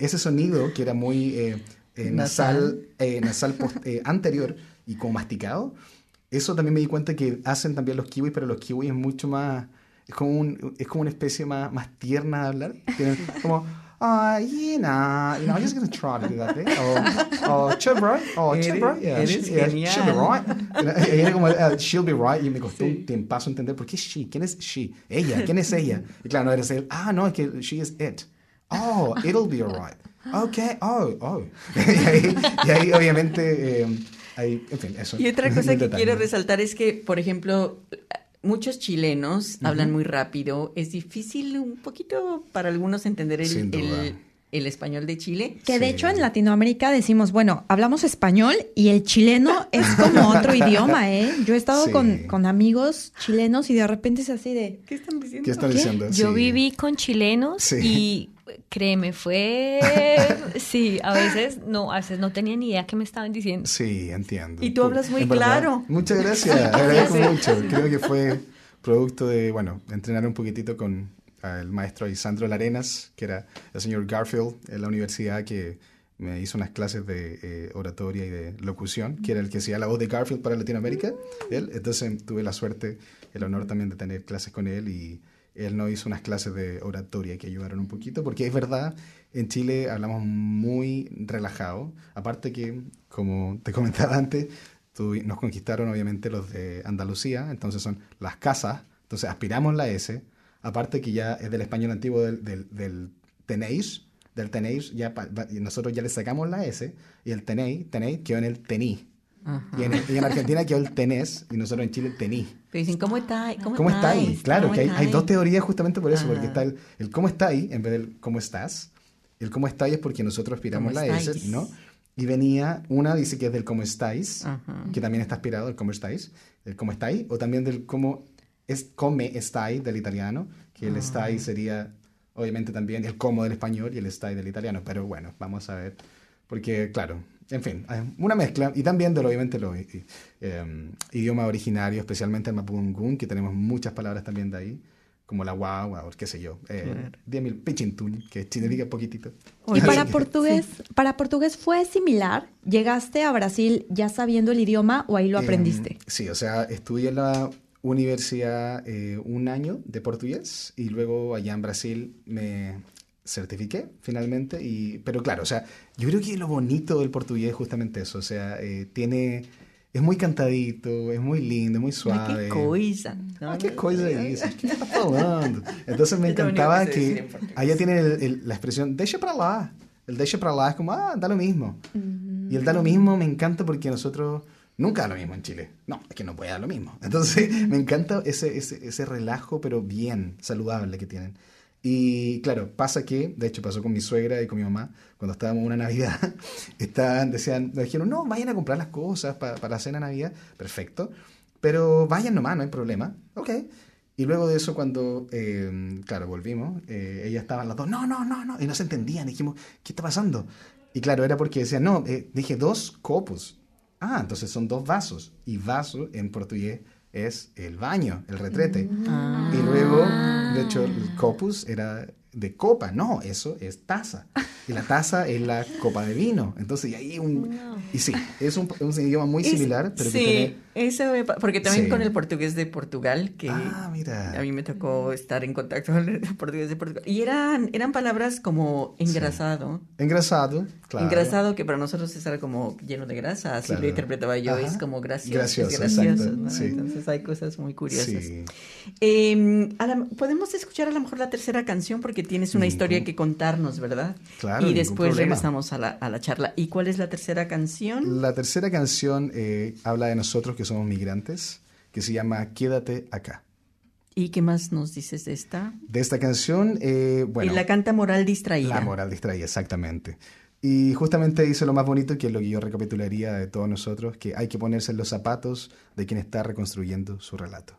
Ese sonido que era muy eh, eh, nasal, eh, nasal anterior y como masticado, eso también me di cuenta que hacen también los kiwis, pero los kiwis es mucho más, es como, un, es como una especie más, más tierna de hablar, como uh, yeah, nah, you know, I'm just going to try to do that thing. O, o chill, bro. Oh, chill, bro. Yeah, eres she, yeah, she'll be right. Y era como, uh, she'll be right. Y me costó sí. un tiempazo entender, ¿por qué she? ¿Quién es she? Ella, ¿quién es ella? Y claro, no eres él. Ah, no, es que she is it. Oh, it'll be alright. Okay, oh, oh. y, ahí, y ahí, obviamente, eh, ahí, en fin, eso. Y otra cosa que quiero resaltar es que, por ejemplo, muchos chilenos hablan muy rápido. Es difícil un poquito para algunos entender el, el, español de Chile. Que de hecho en Latinoamérica decimos, bueno, hablamos español y el chileno es como otro idioma, ¿eh? Yo he estado con, con, amigos chilenos y de repente es así de... ¿Qué están diciendo? ¿Qué están diciendo? Yo viví con chilenos y créeme, fue... sí, a veces no, a veces no tenía ni idea qué me estaban diciendo. Sí, entiendo. Y tú hablas muy claro. Muchas gracias, agradezco mucho. Creo que fue producto de, bueno, entrenar un poquitito con el maestro Isandro Larenas, que era el señor Garfield en la universidad que me hizo unas clases de eh, oratoria y de locución, que era el que hacía la voz de Garfield para Latinoamérica. Él, entonces tuve la suerte, el honor también de tener clases con él y él nos hizo unas clases de oratoria que ayudaron un poquito, porque es verdad, en Chile hablamos muy relajado, aparte que, como te comentaba antes, nos conquistaron obviamente los de Andalucía, entonces son las casas, entonces aspiramos la S, aparte que ya es del español antiguo del, del, tenéis, del tenéis, ya nosotros ya le sacamos la S, y el tenéis, tenéis quedó en el tení. Y en, Argentina quedó el tenés y nosotros en Chile el tení. Pero dicen, ¿cómo está? ¿Cómo, ¿Cómo está ahí? Claro, que hay, hay, dos teorías justamente por eso, porque está el, el, cómo está ahí en vez del cómo estás. El cómo está ahí es porque nosotros aspiramos la S, ¿no? Y venía, una dice que es del cómo estáis, que también está aspirado, el cómo estáis, el cómo estáis, o también del cómo es come estáis del italiano, que el estáis ah. sería obviamente también el cómo del español y el estáis del italiano, pero bueno, vamos a ver, porque claro, en fin, una mezcla, y también de obviamente los eh, eh, idiomas originarios, especialmente el Mapungun, que tenemos muchas palabras también de ahí como la guagua o qué sé yo. Eh, Dime el que significa poquitito. Y para portugués, para portugués fue similar. ¿Llegaste a Brasil ya sabiendo el idioma o ahí lo em, aprendiste? sí, o sea, estudié en la universidad eh, un año de portugués y luego allá en Brasil me certifiqué finalmente. Y, pero claro, o sea, yo creo que lo bonito del portugués es justamente eso. O sea, eh, tiene es muy cantadito, es muy lindo, muy suave. qué cosa. Ah, qué cosa es ¿Qué está falando? Entonces me encantaba que allá tiene la expresión, deixa para lá. El deixa para lá es como, ah, da lo mismo. Y el da lo mismo me encanta porque nosotros nunca da lo mismo en Chile. No, es que no puede dar lo mismo. Entonces me encanta ese, ese, ese relajo, pero bien saludable que tienen. Y claro, pasa que, de hecho pasó con mi suegra y con mi mamá, cuando estábamos una Navidad, estaban, decían, nos dijeron, no, vayan a comprar las cosas para, para la cena Navidad, perfecto, pero vayan nomás, no hay problema, ok. Y luego de eso, cuando, eh, claro, volvimos, eh, ellas estaban las dos, no, no, no, no, y no se entendían, dijimos, ¿qué está pasando? Y claro, era porque decían, no, eh, dije dos copos. Ah, entonces son dos vasos, y vaso en portugués es el baño, el retrete. Ah. Y luego, de hecho, el copus era de copa. No, eso es taza. Y la taza es la copa de vino. Entonces, y ahí un... Y sí, es un, un idioma muy similar, pero sí, que tiene... eso porque también con el portugués de Portugal, que ah, mira. a mí me tocó estar en contacto con el portugués de Portugal. Y eran, eran palabras como engrasado. Engrasado, claro. Engrasado, que para nosotros es algo como lleno de grasa, así lo interpretaba yo, es como gracioso. Gracioso, gracioso Entonces hay cosas muy curiosas. Eh, Podemos escuchar a lo mejor la tercera canción porque tienes una historia que contarnos, ¿verdad? Claro. Y después regresamos a la, a la, charla. ¿Y cuál es la tercera canción? La tercera canción eh, habla de nosotros que somos migrantes, que se llama Quédate acá. ¿Y qué más nos dices de esta? De esta canción, eh, bueno. Y la canta Moral Distraída. La Moral Distraída, exactamente. Y justamente dice lo más bonito, que es lo que yo recapitularía de todos nosotros, que hay que ponerse en los zapatos de quien está reconstruyendo su relato.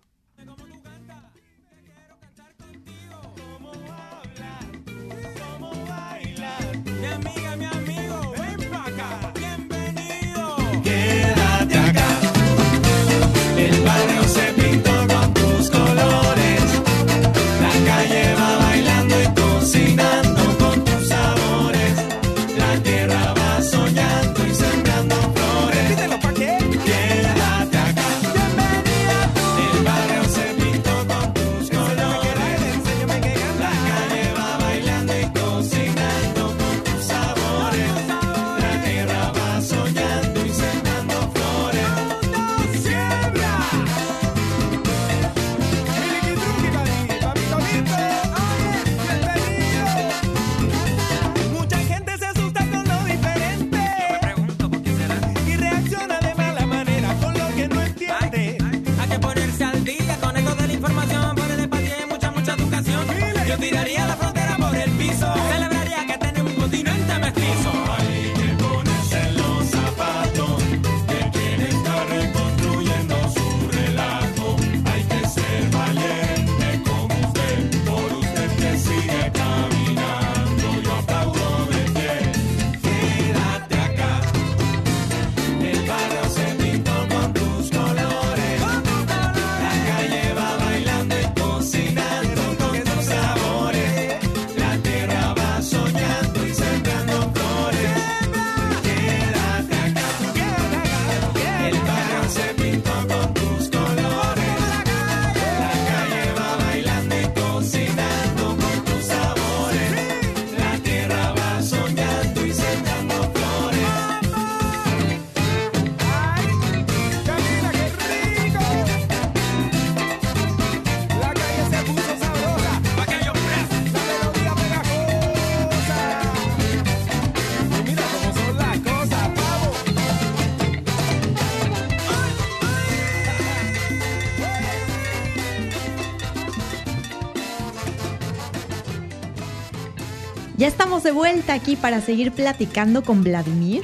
De vuelta aquí para seguir platicando con Vladimir.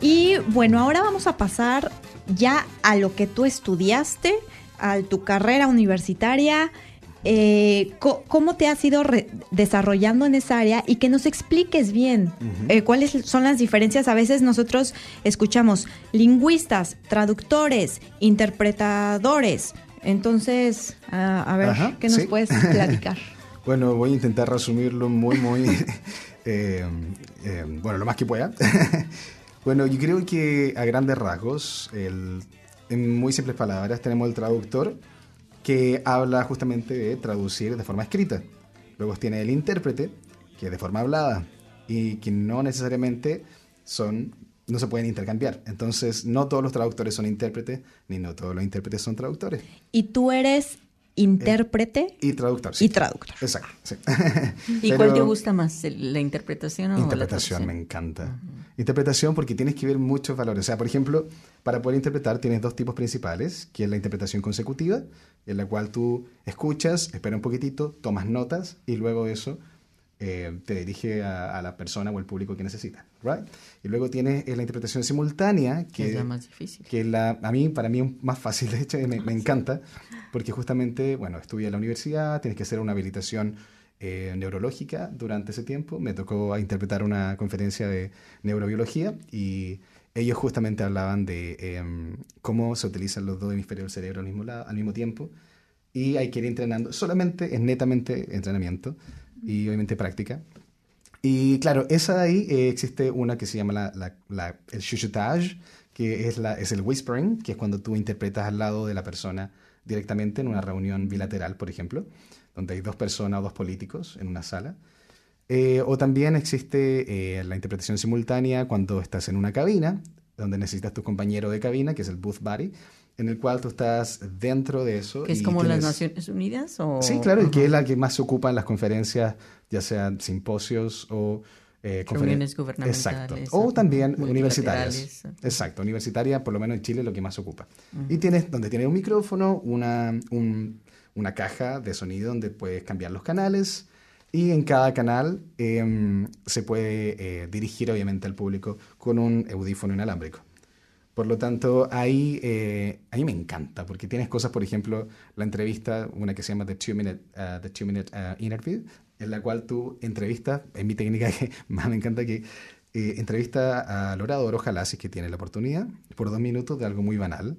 Y bueno, ahora vamos a pasar ya a lo que tú estudiaste, a tu carrera universitaria. Eh, cómo te has ido desarrollando en esa área y que nos expliques bien eh, cuáles son las diferencias. A veces nosotros escuchamos lingüistas, traductores, interpretadores. Entonces, a ver, ¿qué nos puedes platicar? Bueno, voy a intentar resumirlo muy, muy, eh, eh, bueno, lo más que pueda. bueno, yo creo que a grandes rasgos, en muy simples palabras, tenemos el traductor que habla justamente de traducir de forma escrita. Luego tiene el intérprete, que es de forma hablada y que no necesariamente son no se pueden intercambiar. Entonces, no todos los traductores son intérpretes, ni no todos los intérpretes son traductores. ¿Y tú eres intérprete y traductor. Y traductor. Exacto. ¿Y cuál te gusta más, la interpretación o Interpretación, me encanta. Interpretación porque tienes que ver muchos valores. O sea, por ejemplo, para poder interpretar tienes dos tipos principales, que es la interpretación consecutiva, en la cual tú escuchas, esperas un poquitito, tomas notas y luego eso eh, te dirige a, la persona o el público que necesita, right? Y luego tienes eh, la interpretación simultánea, que es la más difícil. Que la, a mí, para mí es más fácil, de hecho, me, me encanta, porque justamente, bueno, estudié en la universidad, tienes que hacer una habilitación eh, neurológica durante ese tiempo, me tocó interpretar una conferencia de neurobiología y ellos justamente hablaban de em, cómo se utilizan los dos hemisferios del cerebro al mismo, lado, al mismo tiempo y hay que ir entrenando, solamente es netamente entrenamiento y obviamente práctica. Y claro, esa de ahí eh, existe una que se llama la, la, el chuchotage, que es, es el whispering, que es cuando tú interpretas al lado de la persona directamente en una reunión bilateral, por ejemplo, donde hay dos personas o dos políticos en una sala. Eh, o también existe eh, la interpretación simultánea cuando estás en una cabina, donde necesitas tu compañero de cabina, que es el booth buddy, en el cual tú estás dentro de eso. ¿Que es como las Naciones Unidas? O... Sí, claro, y que es la que más se ocupa en las conferencias, ya sean simposios o... Eh, Reuniones gubernamentales. Exacto. O también universitarias. Exacto, universitaria, por lo menos en Chile, es lo que más se ocupa. Y tienes, donde tienes un micrófono, una, una caja de sonido donde puedes cambiar los canales. Y en cada canal em, se puede eh, dirigir obviamente al público con un audífono inalámbrico. Por lo tanto, ahí, eh, ahí me encanta, porque tienes cosas, por ejemplo, la entrevista, una que se llama The Two Minute, uh, the two minute uh, Interview, en la cual tú entrevistas, en mi técnica que más me encanta que eh, entrevista al orador, ojalá si es que tiene la oportunidad, por dos minutos de algo muy banal.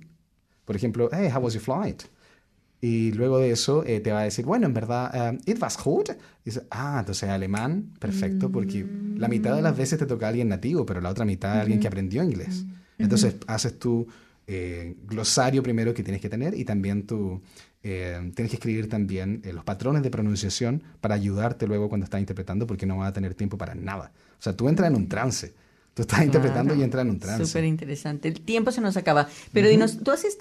Por ejemplo, hey, how was your flight? Y luego de eso eh, te va a decir, bueno, en verdad, um, it was good. Y dice, ah, entonces alemán, perfecto, porque la mitad de las veces te toca a alguien nativo, pero la otra mitad a alguien que aprendió inglés. Entonces haces tu eh, glosario primero que tienes que tener y también tu... Eh, tienes que escribir también eh, los patrones de pronunciación para ayudarte luego cuando estás interpretando porque no vas a tener tiempo para nada. O sea, tú entras en un trance. Tú estás interpretando y entras en un trance. Súper interesante. El tiempo se nos acaba. Pero dinos, ¿tú haces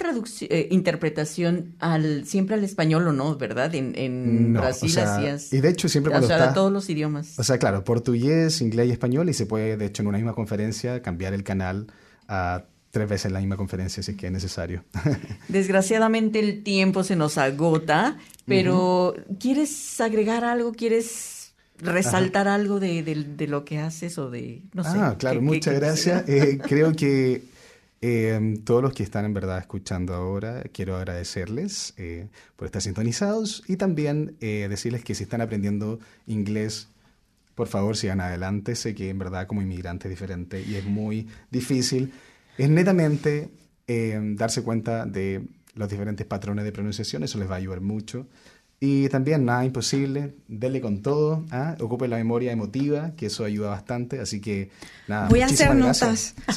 interpretación al, siempre al español o no, verdad? En, en Brasil hacías... Y de hecho siempre cuando o sea, todos los idiomas. O sea, claro, portugués, inglés y español y se puede, de hecho, en una misma conferencia cambiar el canal a tres veces la misma conferencia si es que es necesario. Desgraciadamente el tiempo se nos agota, pero ¿quieres agregar algo? ¿Quieres resaltar algo de, lo que haces o de, no sé? Ah, claro, muchas gracias. Eh, creo que eh, todos los que están en verdad escuchando ahora, quiero agradecerles eh, por estar sintonizados y también decirles que si están aprendiendo inglés por favor sigan adelante. Sé que en verdad como inmigrante es diferente y es muy difícil. Es netamente eh, darse cuenta de los diferentes patrones de pronunciación, eso les va a ayudar mucho. Y también nada imposible, denle con todo, ¿ah? ocupe la memoria emotiva, que eso ayuda bastante, así que nada. Voy a hacer notas.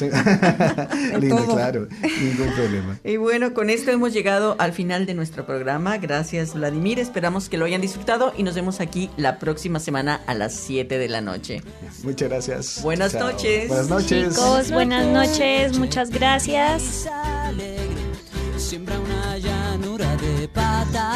Lindo, claro, ningún problema. Y bueno, con esto hemos llegado al final de nuestro programa. Gracias Vladimir, esperamos que lo hayan disfrutado y nos vemos aquí la próxima semana a las 7 de la noche. Muchas gracias. Buenas noches. Buenas noches. Chicos, buenas noches, muchas gracias siembra una llanura de fresas.